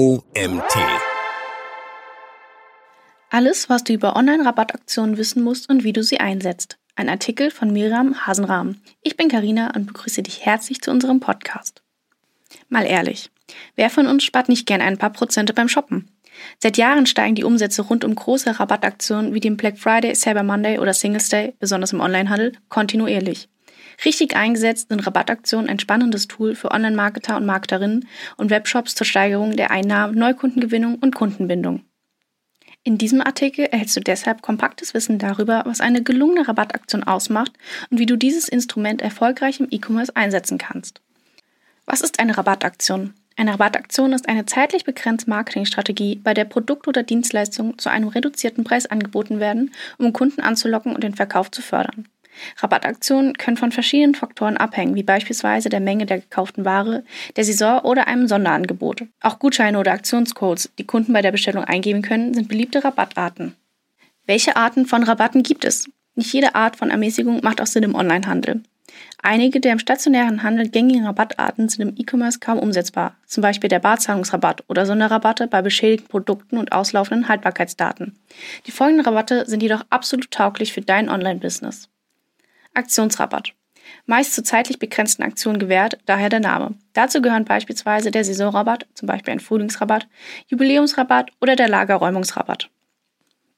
OMT. Alles, was du über Online-Rabattaktionen wissen musst und wie du sie einsetzt. Ein Artikel von Miriam Hasenrahm. Ich bin Karina und begrüße dich herzlich zu unserem Podcast. Mal ehrlich, wer von uns spart nicht gern ein paar Prozente beim Shoppen? Seit Jahren steigen die Umsätze rund um große Rabattaktionen wie den Black Friday, Cyber Monday oder Singles Day, besonders im Onlinehandel, kontinuierlich. Richtig eingesetzt sind Rabattaktionen ein spannendes Tool für Online-Marketer und Marketerinnen und Webshops zur Steigerung der Einnahmen, Neukundengewinnung und Kundenbindung. In diesem Artikel erhältst du deshalb kompaktes Wissen darüber, was eine gelungene Rabattaktion ausmacht und wie du dieses Instrument erfolgreich im E-Commerce einsetzen kannst. Was ist eine Rabattaktion? Eine Rabattaktion ist eine zeitlich begrenzte Marketingstrategie, bei der Produkte oder Dienstleistungen zu einem reduzierten Preis angeboten werden, um Kunden anzulocken und den Verkauf zu fördern. Rabattaktionen können von verschiedenen Faktoren abhängen, wie beispielsweise der Menge der gekauften Ware, der Saison oder einem Sonderangebot. Auch Gutscheine oder Aktionscodes, die Kunden bei der Bestellung eingeben können, sind beliebte Rabattarten. Welche Arten von Rabatten gibt es? Nicht jede Art von Ermäßigung macht auch Sinn im Onlinehandel. Einige der im stationären Handel gängigen Rabattarten sind im E-Commerce kaum umsetzbar, zum Beispiel der Barzahlungsrabatt oder Sonderrabatte bei beschädigten Produkten und auslaufenden Haltbarkeitsdaten. Die folgenden Rabatte sind jedoch absolut tauglich für dein Online-Business. Aktionsrabatt. Meist zu zeitlich begrenzten Aktionen gewährt, daher der Name. Dazu gehören beispielsweise der Saisonrabatt, zum Beispiel ein Frühlingsrabatt, Jubiläumsrabatt oder der Lagerräumungsrabatt.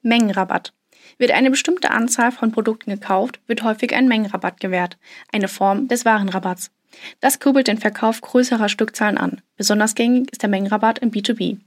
Mengenrabatt. Wird eine bestimmte Anzahl von Produkten gekauft, wird häufig ein Mengenrabatt gewährt, eine Form des Warenrabatts. Das kurbelt den Verkauf größerer Stückzahlen an. Besonders gängig ist der Mengenrabatt im B2B.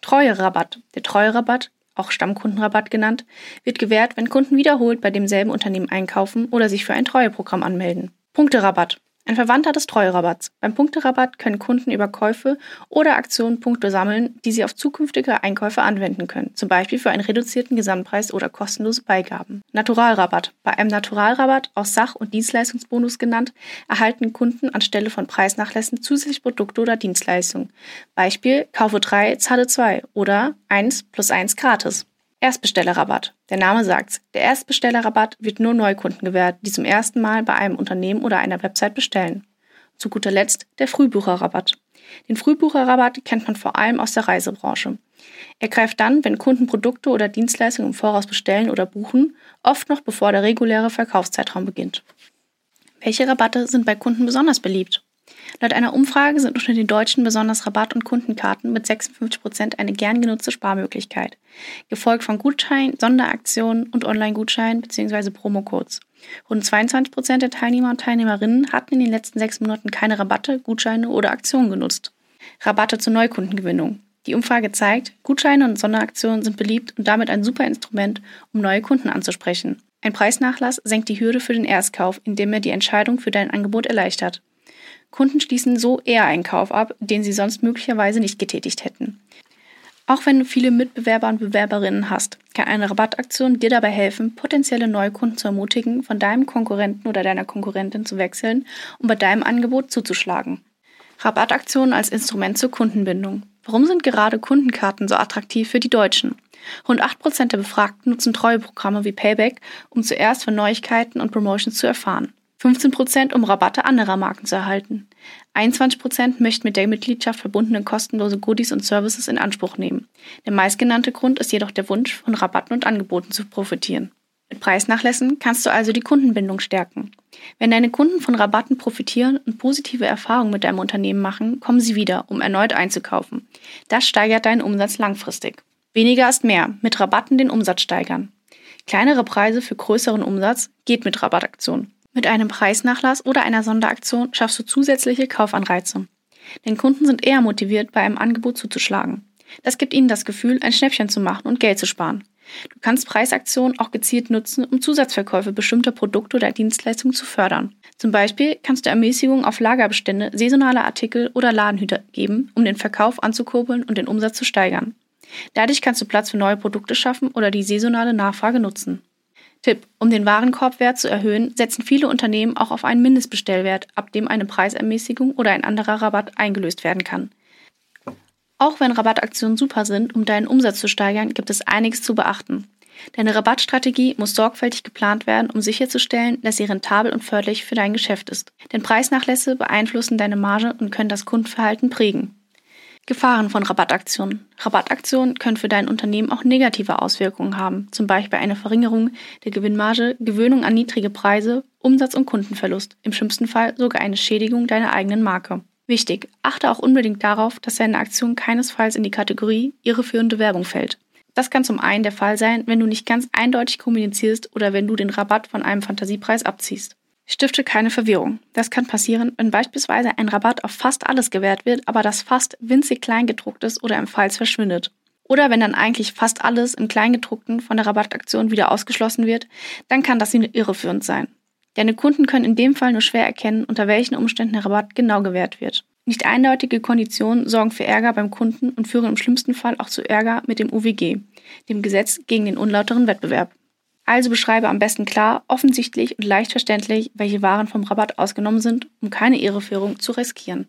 Treuerabatt. Der Treuerabatt auch Stammkundenrabatt genannt, wird gewährt, wenn Kunden wiederholt bei demselben Unternehmen einkaufen oder sich für ein Treueprogramm anmelden. Punkterabatt. Ein Verwandter des Treuerabatts. Beim Punkterabatt können Kunden über Käufe oder Aktionen Punkte sammeln, die sie auf zukünftige Einkäufe anwenden können, zum Beispiel für einen reduzierten Gesamtpreis oder kostenlose Beigaben. Naturalrabatt. Bei einem Naturalrabatt, auch Sach- und Dienstleistungsbonus genannt, erhalten Kunden anstelle von Preisnachlässen zusätzlich Produkte oder Dienstleistungen. Beispiel Kaufe 3, zahle 2 oder 1 plus 1 gratis. Erstbestellerrabatt. Der Name sagt's. Der Erstbestellerrabatt wird nur Neukunden gewährt, die zum ersten Mal bei einem Unternehmen oder einer Website bestellen. Zu guter Letzt der Frühbucherrabatt. Den Frühbucherrabatt kennt man vor allem aus der Reisebranche. Er greift dann, wenn Kunden Produkte oder Dienstleistungen im Voraus bestellen oder buchen, oft noch bevor der reguläre Verkaufszeitraum beginnt. Welche Rabatte sind bei Kunden besonders beliebt? Laut einer Umfrage sind unter den Deutschen besonders Rabatt- und Kundenkarten mit 56 Prozent eine gern genutzte Sparmöglichkeit, gefolgt von Gutscheinen, Sonderaktionen und Online-Gutscheinen bzw. Promocodes. Rund 22 Prozent der Teilnehmer und Teilnehmerinnen hatten in den letzten sechs Monaten keine Rabatte, Gutscheine oder Aktionen genutzt. Rabatte zur Neukundengewinnung. Die Umfrage zeigt, Gutscheine und Sonderaktionen sind beliebt und damit ein super Instrument, um neue Kunden anzusprechen. Ein Preisnachlass senkt die Hürde für den Erstkauf, indem er die Entscheidung für dein Angebot erleichtert. Kunden schließen so eher einen Kauf ab, den sie sonst möglicherweise nicht getätigt hätten. Auch wenn du viele Mitbewerber und Bewerberinnen hast, kann eine Rabattaktion dir dabei helfen, potenzielle Neukunden zu ermutigen, von deinem Konkurrenten oder deiner Konkurrentin zu wechseln und bei deinem Angebot zuzuschlagen. Rabattaktionen als Instrument zur Kundenbindung. Warum sind gerade Kundenkarten so attraktiv für die Deutschen? Rund 8% der Befragten nutzen Treueprogramme wie Payback, um zuerst von Neuigkeiten und Promotions zu erfahren. 15 Prozent, um Rabatte anderer Marken zu erhalten. 21 Prozent möchten mit der Mitgliedschaft verbundene kostenlose Goodies und Services in Anspruch nehmen. Der meistgenannte Grund ist jedoch der Wunsch, von Rabatten und Angeboten zu profitieren. Mit Preisnachlässen kannst du also die Kundenbindung stärken. Wenn deine Kunden von Rabatten profitieren und positive Erfahrungen mit deinem Unternehmen machen, kommen sie wieder, um erneut einzukaufen. Das steigert deinen Umsatz langfristig. Weniger ist mehr. Mit Rabatten den Umsatz steigern. Kleinere Preise für größeren Umsatz geht mit Rabattaktionen. Mit einem Preisnachlass oder einer Sonderaktion schaffst du zusätzliche Kaufanreize. Denn Kunden sind eher motiviert, bei einem Angebot zuzuschlagen. Das gibt ihnen das Gefühl, ein Schnäppchen zu machen und Geld zu sparen. Du kannst Preisaktionen auch gezielt nutzen, um Zusatzverkäufe bestimmter Produkte oder Dienstleistungen zu fördern. Zum Beispiel kannst du Ermäßigungen auf Lagerbestände, saisonale Artikel oder Ladenhüter geben, um den Verkauf anzukurbeln und den Umsatz zu steigern. Dadurch kannst du Platz für neue Produkte schaffen oder die saisonale Nachfrage nutzen. Tipp: Um den Warenkorbwert zu erhöhen, setzen viele Unternehmen auch auf einen Mindestbestellwert, ab dem eine Preisermäßigung oder ein anderer Rabatt eingelöst werden kann. Auch wenn Rabattaktionen super sind, um deinen Umsatz zu steigern, gibt es einiges zu beachten. Deine Rabattstrategie muss sorgfältig geplant werden, um sicherzustellen, dass sie rentabel und förderlich für dein Geschäft ist. Denn Preisnachlässe beeinflussen deine Marge und können das Kundenverhalten prägen. Gefahren von Rabattaktionen. Rabattaktionen können für dein Unternehmen auch negative Auswirkungen haben, zum Beispiel eine Verringerung der Gewinnmarge, Gewöhnung an niedrige Preise, Umsatz- und Kundenverlust, im schlimmsten Fall sogar eine Schädigung deiner eigenen Marke. Wichtig, achte auch unbedingt darauf, dass deine Aktion keinesfalls in die Kategorie irreführende Werbung fällt. Das kann zum einen der Fall sein, wenn du nicht ganz eindeutig kommunizierst oder wenn du den Rabatt von einem Fantasiepreis abziehst. Stifte keine Verwirrung. Das kann passieren, wenn beispielsweise ein Rabatt auf fast alles gewährt wird, aber das fast winzig klein gedruckt ist oder im Falls verschwindet. Oder wenn dann eigentlich fast alles im Kleingedruckten von der Rabattaktion wieder ausgeschlossen wird, dann kann das irreführend sein. Deine Kunden können in dem Fall nur schwer erkennen, unter welchen Umständen der Rabatt genau gewährt wird. Nicht eindeutige Konditionen sorgen für Ärger beim Kunden und führen im schlimmsten Fall auch zu Ärger mit dem UWG, dem Gesetz gegen den unlauteren Wettbewerb. Also beschreibe am besten klar, offensichtlich und leicht verständlich, welche Waren vom Rabatt ausgenommen sind, um keine Irreführung zu riskieren.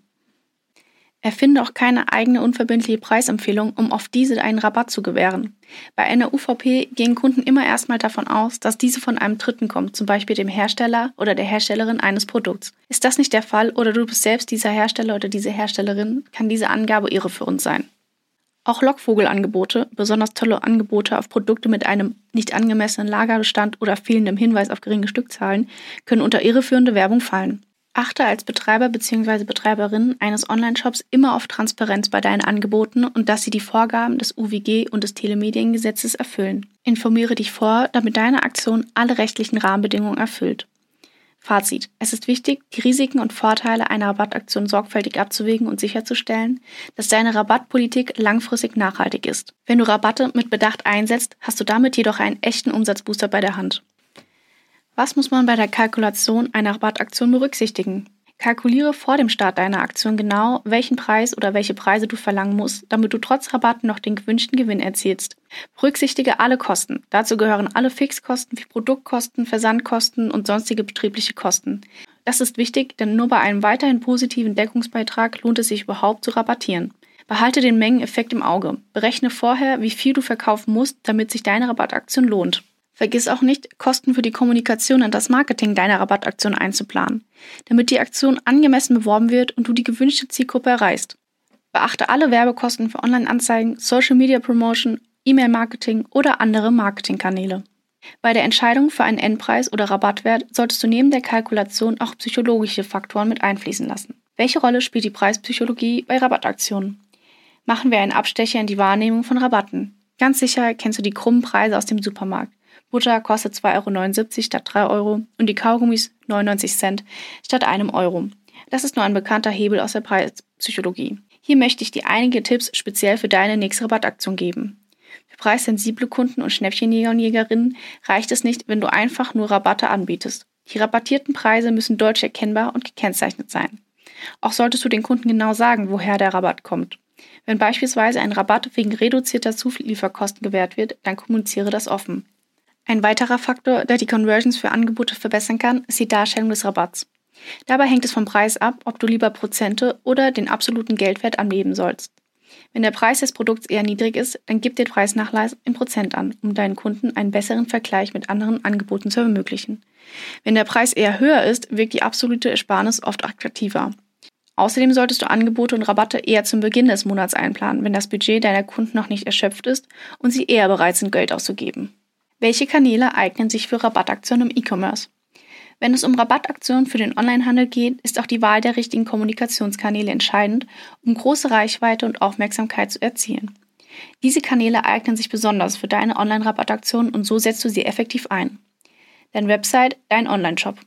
Erfinde auch keine eigene unverbindliche Preisempfehlung, um auf diese einen Rabatt zu gewähren. Bei einer UVP gehen Kunden immer erstmal davon aus, dass diese von einem Dritten kommt, zum Beispiel dem Hersteller oder der Herstellerin eines Produkts. Ist das nicht der Fall oder du bist selbst dieser Hersteller oder diese Herstellerin, kann diese Angabe irreführend sein. Auch Lockvogelangebote, besonders tolle Angebote auf Produkte mit einem nicht angemessenen Lagerbestand oder fehlendem Hinweis auf geringe Stückzahlen, können unter irreführende Werbung fallen. Achte als Betreiber bzw. Betreiberin eines Online-Shops immer auf Transparenz bei deinen Angeboten und dass sie die Vorgaben des UWG und des Telemediengesetzes erfüllen. Informiere dich vor, damit deine Aktion alle rechtlichen Rahmenbedingungen erfüllt. Fazit. Es ist wichtig, die Risiken und Vorteile einer Rabattaktion sorgfältig abzuwägen und sicherzustellen, dass deine Rabattpolitik langfristig nachhaltig ist. Wenn du Rabatte mit Bedacht einsetzt, hast du damit jedoch einen echten Umsatzbooster bei der Hand. Was muss man bei der Kalkulation einer Rabattaktion berücksichtigen? Kalkuliere vor dem Start deiner Aktion genau, welchen Preis oder welche Preise du verlangen musst, damit du trotz Rabatt noch den gewünschten Gewinn erzielst. Berücksichtige alle Kosten. Dazu gehören alle Fixkosten wie Produktkosten, Versandkosten und sonstige betriebliche Kosten. Das ist wichtig, denn nur bei einem weiterhin positiven Deckungsbeitrag lohnt es sich überhaupt zu rabattieren. Behalte den Mengeneffekt im Auge. Berechne vorher, wie viel du verkaufen musst, damit sich deine Rabattaktion lohnt. Vergiss auch nicht, Kosten für die Kommunikation und das Marketing deiner Rabattaktion einzuplanen, damit die Aktion angemessen beworben wird und du die gewünschte Zielgruppe erreichst. Beachte alle Werbekosten für Online-Anzeigen, Social Media Promotion, E-Mail-Marketing oder andere Marketingkanäle. Bei der Entscheidung für einen Endpreis oder Rabattwert solltest du neben der Kalkulation auch psychologische Faktoren mit einfließen lassen. Welche Rolle spielt die Preispsychologie bei Rabattaktionen? Machen wir einen Abstecher in die Wahrnehmung von Rabatten. Ganz sicher kennst du die krummen Preise aus dem Supermarkt. Butter kostet 2,79 Euro statt 3 Euro und die Kaugummis 99 Cent statt einem Euro. Das ist nur ein bekannter Hebel aus der Preispsychologie. Hier möchte ich dir einige Tipps speziell für deine nächste Rabattaktion geben. Für preissensible Kunden und Schnäppchenjäger und Jägerinnen reicht es nicht, wenn du einfach nur Rabatte anbietest. Die rabattierten Preise müssen deutlich erkennbar und gekennzeichnet sein. Auch solltest du den Kunden genau sagen, woher der Rabatt kommt. Wenn beispielsweise ein Rabatt wegen reduzierter Zulieferkosten gewährt wird, dann kommuniziere das offen. Ein weiterer Faktor, der die Conversions für Angebote verbessern kann, ist die Darstellung des Rabatts. Dabei hängt es vom Preis ab, ob du lieber Prozente oder den absoluten Geldwert anleben sollst. Wenn der Preis des Produkts eher niedrig ist, dann gib den Preisnachlass in Prozent an, um deinen Kunden einen besseren Vergleich mit anderen Angeboten zu ermöglichen. Wenn der Preis eher höher ist, wirkt die absolute Ersparnis oft attraktiver. Außerdem solltest du Angebote und Rabatte eher zum Beginn des Monats einplanen, wenn das Budget deiner Kunden noch nicht erschöpft ist und sie eher bereit sind, Geld auszugeben. Welche Kanäle eignen sich für Rabattaktionen im E-Commerce? Wenn es um Rabattaktionen für den Onlinehandel geht, ist auch die Wahl der richtigen Kommunikationskanäle entscheidend, um große Reichweite und Aufmerksamkeit zu erzielen. Diese Kanäle eignen sich besonders für deine Online-Rabattaktion und so setzt du sie effektiv ein. Dein Website, dein Online-Shop.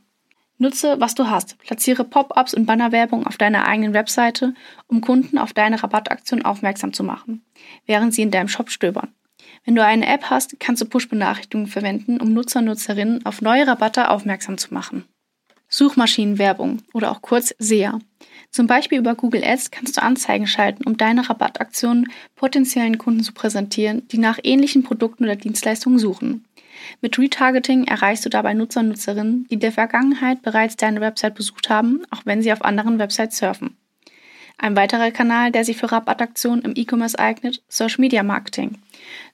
Nutze, was du hast. Platziere Pop-ups und Bannerwerbung auf deiner eigenen Webseite, um Kunden auf deine Rabattaktion aufmerksam zu machen, während sie in deinem Shop stöbern. Wenn du eine App hast, kannst du Push-Benachrichtigungen verwenden, um Nutzer und Nutzerinnen auf neue Rabatte aufmerksam zu machen. Suchmaschinenwerbung oder auch kurz SEA. Zum Beispiel über Google Ads kannst du Anzeigen schalten, um deine Rabattaktionen potenziellen Kunden zu präsentieren, die nach ähnlichen Produkten oder Dienstleistungen suchen. Mit Retargeting erreichst du dabei Nutzer und Nutzerinnen, die in der Vergangenheit bereits deine Website besucht haben, auch wenn sie auf anderen Websites surfen. Ein weiterer Kanal, der sich für Rabattaktionen im E-Commerce eignet, Social Media Marketing.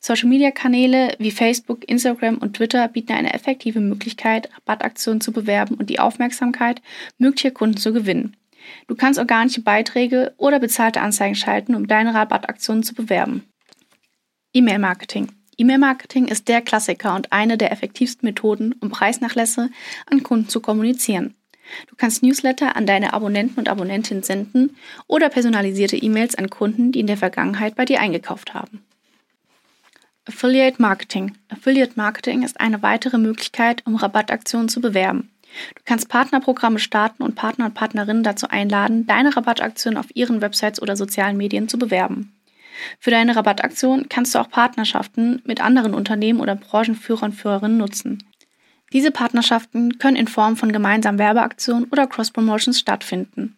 Social Media Kanäle wie Facebook, Instagram und Twitter bieten eine effektive Möglichkeit, Rabattaktionen zu bewerben und die Aufmerksamkeit möglicher Kunden zu gewinnen. Du kannst organische Beiträge oder bezahlte Anzeigen schalten, um deine Rabattaktionen zu bewerben. E-Mail-Marketing. E-Mail-Marketing ist der Klassiker und eine der effektivsten Methoden, um Preisnachlässe an Kunden zu kommunizieren. Du kannst Newsletter an deine Abonnenten und Abonnentinnen senden oder personalisierte E-Mails an Kunden, die in der Vergangenheit bei dir eingekauft haben. Affiliate Marketing. Affiliate Marketing ist eine weitere Möglichkeit, um Rabattaktionen zu bewerben. Du kannst Partnerprogramme starten und Partner und Partnerinnen dazu einladen, deine Rabattaktionen auf ihren Websites oder sozialen Medien zu bewerben. Für deine Rabattaktion kannst du auch Partnerschaften mit anderen Unternehmen oder Branchenführern und Führerinnen nutzen. Diese Partnerschaften können in Form von gemeinsamen Werbeaktionen oder Cross-Promotions stattfinden.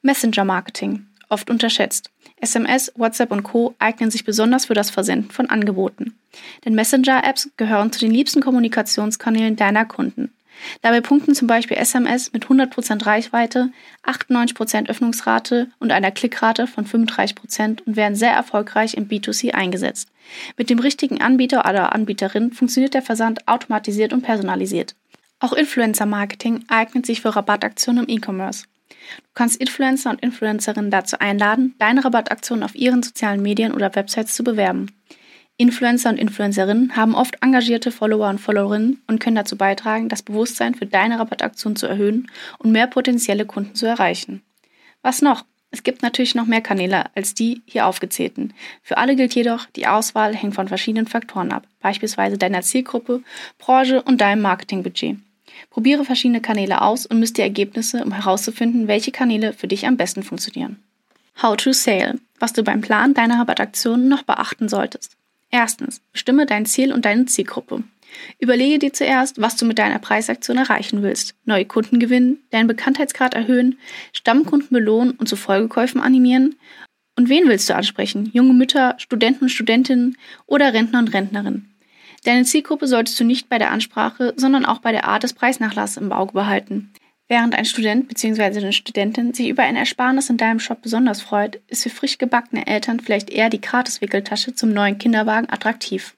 Messenger-Marketing, oft unterschätzt. SMS, WhatsApp und Co. eignen sich besonders für das Versenden von Angeboten. Denn Messenger-Apps gehören zu den liebsten Kommunikationskanälen deiner Kunden. Dabei punkten zum Beispiel SMS mit 100% Reichweite, 98% Öffnungsrate und einer Klickrate von 35% und werden sehr erfolgreich im B2C eingesetzt. Mit dem richtigen Anbieter oder Anbieterin funktioniert der Versand automatisiert und personalisiert. Auch Influencer-Marketing eignet sich für Rabattaktionen im E-Commerce. Du kannst Influencer und Influencerinnen dazu einladen, deine Rabattaktionen auf ihren sozialen Medien oder Websites zu bewerben. Influencer und Influencerinnen haben oft engagierte Follower und Followerinnen und können dazu beitragen, das Bewusstsein für deine Rabattaktion zu erhöhen und mehr potenzielle Kunden zu erreichen. Was noch? Es gibt natürlich noch mehr Kanäle als die hier aufgezählten. Für alle gilt jedoch, die Auswahl hängt von verschiedenen Faktoren ab, beispielsweise deiner Zielgruppe, Branche und deinem Marketingbudget. Probiere verschiedene Kanäle aus und misst die Ergebnisse, um herauszufinden, welche Kanäle für dich am besten funktionieren. How to Sale. Was du beim Plan deiner Rabattaktionen noch beachten solltest. Erstens, bestimme dein Ziel und deine Zielgruppe. Überlege dir zuerst, was du mit deiner Preisaktion erreichen willst. Neue Kunden gewinnen, deinen Bekanntheitsgrad erhöhen, Stammkunden belohnen und zu Folgekäufen animieren. Und wen willst du ansprechen? Junge Mütter, Studenten und Studentinnen oder Rentner und Rentnerinnen? Deine Zielgruppe solltest du nicht bei der Ansprache, sondern auch bei der Art des Preisnachlasses im Auge behalten. Während ein Student bzw. eine Studentin sich über ein Ersparnis in deinem Shop besonders freut, ist für frisch gebackene Eltern vielleicht eher die Gratiswickeltasche zum neuen Kinderwagen attraktiv.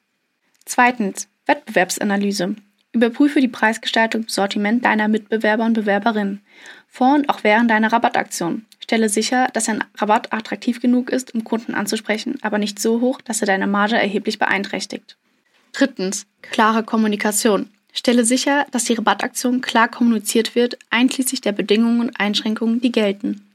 Zweitens, Wettbewerbsanalyse. Überprüfe die Preisgestaltung im Sortiment deiner Mitbewerber und Bewerberinnen. Vor und auch während deiner Rabattaktion. Stelle sicher, dass ein Rabatt attraktiv genug ist, um Kunden anzusprechen, aber nicht so hoch, dass er deine Marge erheblich beeinträchtigt. Drittens, klare Kommunikation. Stelle sicher, dass die Rabattaktion klar kommuniziert wird, einschließlich der Bedingungen und Einschränkungen, die gelten.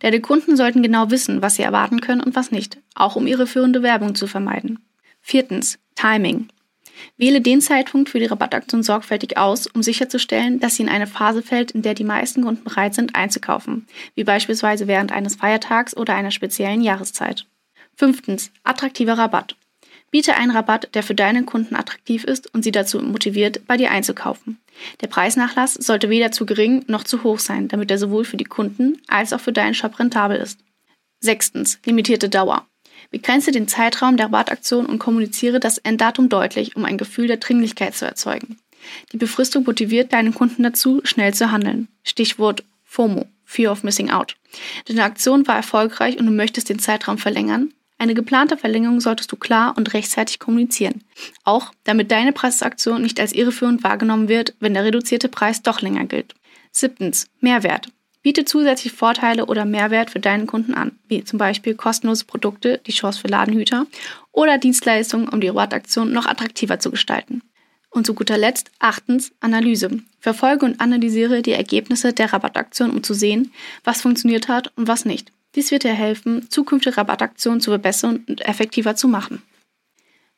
Deine Kunden sollten genau wissen, was sie erwarten können und was nicht, auch um ihre führende Werbung zu vermeiden. Viertens. Timing. Wähle den Zeitpunkt für die Rabattaktion sorgfältig aus, um sicherzustellen, dass sie in eine Phase fällt, in der die meisten Kunden bereit sind einzukaufen, wie beispielsweise während eines Feiertags oder einer speziellen Jahreszeit. Fünftens. Attraktiver Rabatt. Biete einen Rabatt, der für deine Kunden attraktiv ist und sie dazu motiviert, bei dir einzukaufen. Der Preisnachlass sollte weder zu gering noch zu hoch sein, damit er sowohl für die Kunden als auch für deinen Shop rentabel ist. Sechstens, limitierte Dauer. Begrenze den Zeitraum der Rabattaktion und kommuniziere das Enddatum deutlich, um ein Gefühl der Dringlichkeit zu erzeugen. Die Befristung motiviert deinen Kunden dazu, schnell zu handeln. Stichwort FOMO, Fear of Missing Out. Deine Aktion war erfolgreich und du möchtest den Zeitraum verlängern, eine geplante Verlängerung solltest du klar und rechtzeitig kommunizieren. Auch damit deine Preisaktion nicht als irreführend wahrgenommen wird, wenn der reduzierte Preis doch länger gilt. Siebtens. Mehrwert. Biete zusätzliche Vorteile oder Mehrwert für deinen Kunden an, wie zum Beispiel kostenlose Produkte, die Chance für Ladenhüter oder Dienstleistungen, um die Rabattaktion noch attraktiver zu gestalten. Und zu guter Letzt achtens Analyse. Verfolge und analysiere die Ergebnisse der Rabattaktion, um zu sehen, was funktioniert hat und was nicht. Dies wird dir helfen, zukünftige Rabattaktionen zu verbessern und effektiver zu machen.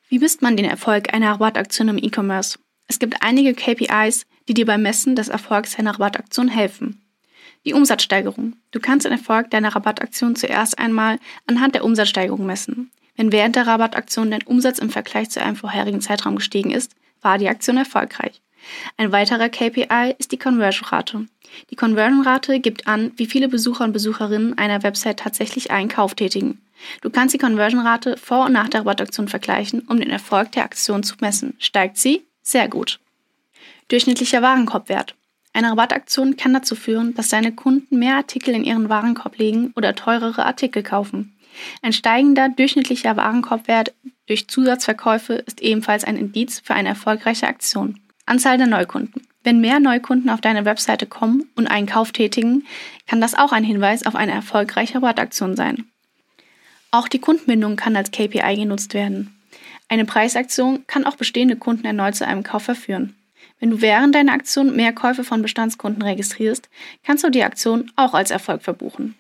Wie misst man den Erfolg einer Rabattaktion im E-Commerce? Es gibt einige KPIs, die dir beim Messen des Erfolgs einer Rabattaktion helfen. Die Umsatzsteigerung. Du kannst den Erfolg deiner Rabattaktion zuerst einmal anhand der Umsatzsteigerung messen. Wenn während der Rabattaktion dein Umsatz im Vergleich zu einem vorherigen Zeitraum gestiegen ist, war die Aktion erfolgreich. Ein weiterer KPI ist die Conversion-Rate. Die Conversion-Rate gibt an, wie viele Besucher und Besucherinnen einer Website tatsächlich einen Kauf tätigen. Du kannst die Conversion-Rate vor und nach der Rabattaktion vergleichen, um den Erfolg der Aktion zu messen. Steigt sie? Sehr gut. Durchschnittlicher Warenkorbwert. Eine Rabattaktion kann dazu führen, dass deine Kunden mehr Artikel in ihren Warenkorb legen oder teurere Artikel kaufen. Ein steigender durchschnittlicher Warenkorbwert durch Zusatzverkäufe ist ebenfalls ein Indiz für eine erfolgreiche Aktion. Anzahl der Neukunden. Wenn mehr Neukunden auf deine Webseite kommen und einen Kauf tätigen, kann das auch ein Hinweis auf eine erfolgreiche Rabattaktion sein. Auch die Kundenbindung kann als KPI genutzt werden. Eine Preisaktion kann auch bestehende Kunden erneut zu einem Kauf verführen. Wenn du während deiner Aktion mehr Käufe von Bestandskunden registrierst, kannst du die Aktion auch als Erfolg verbuchen.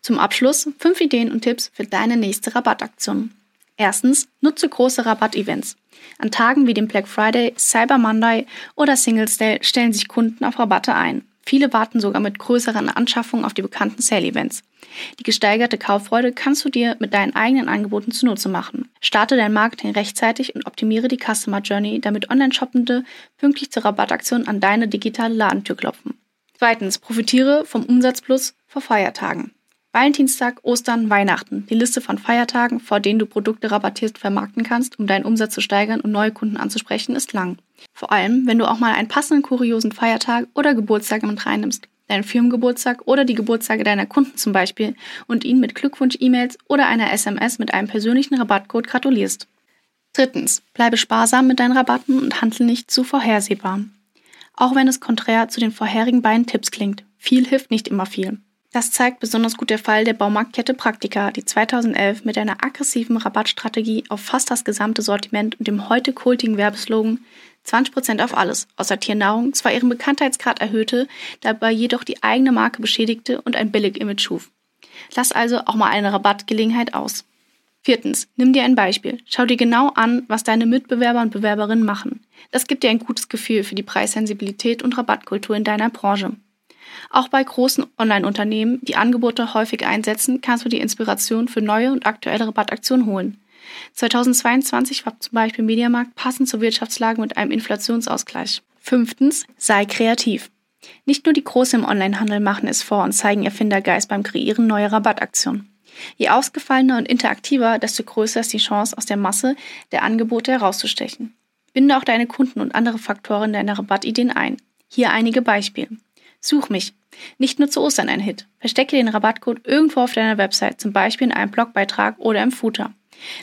Zum Abschluss fünf Ideen und Tipps für deine nächste Rabattaktion. Erstens, nutze große Rabattevents. An Tagen wie dem Black Friday, Cyber Monday oder Singles Day stellen sich Kunden auf Rabatte ein. Viele warten sogar mit größeren Anschaffungen auf die bekannten Sale-Events. Die gesteigerte Kauffreude kannst du dir mit deinen eigenen Angeboten zunutze machen. Starte dein Marketing rechtzeitig und optimiere die Customer Journey, damit Online-Shoppende pünktlich zur Rabattaktion an deine digitale Ladentür klopfen. Zweitens, profitiere vom Umsatzplus vor Feiertagen. Valentinstag, Ostern, Weihnachten. Die Liste von Feiertagen, vor denen du Produkte rabattiert vermarkten kannst, um deinen Umsatz zu steigern und neue Kunden anzusprechen, ist lang. Vor allem, wenn du auch mal einen passenden kuriosen Feiertag oder Geburtstag mit reinnimmst. Deinen Firmengeburtstag oder die Geburtstage deiner Kunden zum Beispiel und ihnen mit Glückwunsch-E-Mails oder einer SMS mit einem persönlichen Rabattcode gratulierst. Drittens, bleibe sparsam mit deinen Rabatten und handle nicht zu vorhersehbar. Auch wenn es konträr zu den vorherigen beiden Tipps klingt, viel hilft nicht immer viel. Das zeigt besonders gut der Fall der Baumarktkette Praktika, die 2011 mit einer aggressiven Rabattstrategie auf fast das gesamte Sortiment und dem heute kultigen Werbeslogan 20% auf alles außer Tiernahrung zwar ihren Bekanntheitsgrad erhöhte, dabei jedoch die eigene Marke beschädigte und ein Billig-Image schuf. Lass also auch mal eine Rabattgelegenheit aus. Viertens, nimm dir ein Beispiel. Schau dir genau an, was deine Mitbewerber und Bewerberinnen machen. Das gibt dir ein gutes Gefühl für die Preissensibilität und Rabattkultur in deiner Branche. Auch bei großen Online-Unternehmen, die Angebote häufig einsetzen, kannst du die Inspiration für neue und aktuelle Rabattaktionen holen. 2022 war zum Beispiel Mediamarkt passend zur Wirtschaftslage mit einem Inflationsausgleich. Fünftens, sei kreativ. Nicht nur die Großen im Onlinehandel machen es vor und zeigen Erfindergeist beim Kreieren neuer Rabattaktionen. Je ausgefallener und interaktiver, desto größer ist die Chance, aus der Masse der Angebote herauszustechen. Binde auch deine Kunden und andere Faktoren deiner Rabattideen ein. Hier einige Beispiele. Such mich. Nicht nur zu Ostern ein Hit. Verstecke den Rabattcode irgendwo auf deiner Website, zum Beispiel in einem Blogbeitrag oder im Footer.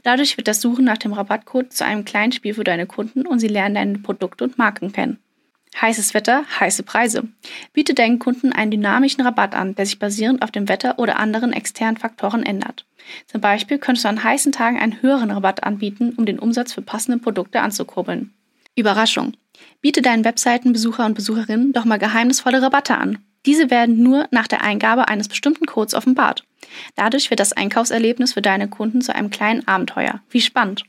Dadurch wird das Suchen nach dem Rabattcode zu einem kleinen Spiel für deine Kunden und sie lernen deine Produkte und Marken kennen. Heißes Wetter, heiße Preise. Biete deinen Kunden einen dynamischen Rabatt an, der sich basierend auf dem Wetter oder anderen externen Faktoren ändert. Zum Beispiel könntest du an heißen Tagen einen höheren Rabatt anbieten, um den Umsatz für passende Produkte anzukurbeln. Überraschung. Biete deinen Webseitenbesucher und Besucherinnen doch mal geheimnisvolle Rabatte an. Diese werden nur nach der Eingabe eines bestimmten Codes offenbart. Dadurch wird das Einkaufserlebnis für deine Kunden zu einem kleinen Abenteuer. Wie spannend!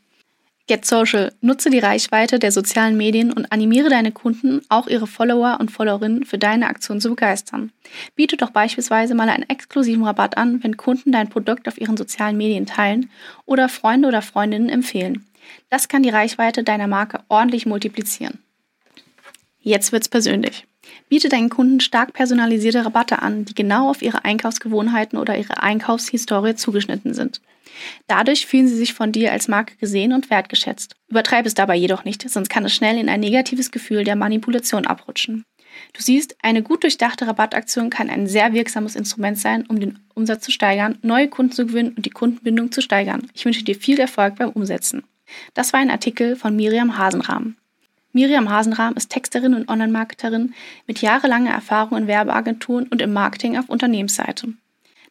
Get Social. Nutze die Reichweite der sozialen Medien und animiere deine Kunden, auch ihre Follower und Followerinnen für deine Aktion zu begeistern. Biete doch beispielsweise mal einen exklusiven Rabatt an, wenn Kunden dein Produkt auf ihren sozialen Medien teilen oder Freunde oder Freundinnen empfehlen. Das kann die Reichweite deiner Marke ordentlich multiplizieren. Jetzt wird's persönlich. Biete deinen Kunden stark personalisierte Rabatte an, die genau auf ihre Einkaufsgewohnheiten oder ihre Einkaufshistorie zugeschnitten sind. Dadurch fühlen sie sich von dir als Marke gesehen und wertgeschätzt. Übertreib es dabei jedoch nicht, sonst kann es schnell in ein negatives Gefühl der Manipulation abrutschen. Du siehst, eine gut durchdachte Rabattaktion kann ein sehr wirksames Instrument sein, um den Umsatz zu steigern, neue Kunden zu gewinnen und die Kundenbindung zu steigern. Ich wünsche dir viel Erfolg beim Umsetzen. Das war ein Artikel von Miriam Hasenrahm. Miriam Hasenrahm ist Texterin und Online-Marketerin mit jahrelanger Erfahrung in Werbeagenturen und im Marketing auf Unternehmensseite.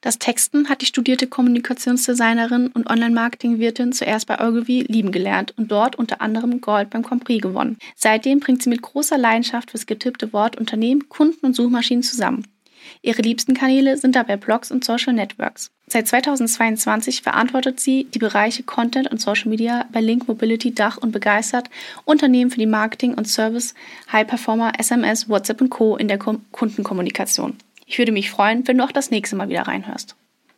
Das Texten hat die studierte Kommunikationsdesignerin und Online-Marketing-Wirtin zuerst bei Ogilvy lieben gelernt und dort unter anderem Gold beim Prix gewonnen. Seitdem bringt sie mit großer Leidenschaft fürs getippte Wort Unternehmen, Kunden und Suchmaschinen zusammen. Ihre liebsten Kanäle sind dabei Blogs und Social Networks. Seit 2022 verantwortet sie die Bereiche Content und Social Media bei Link Mobility Dach und begeistert Unternehmen für die Marketing und Service, High Performer, SMS, WhatsApp und Co. in der Kundenkommunikation. Ich würde mich freuen, wenn du auch das nächste Mal wieder reinhörst.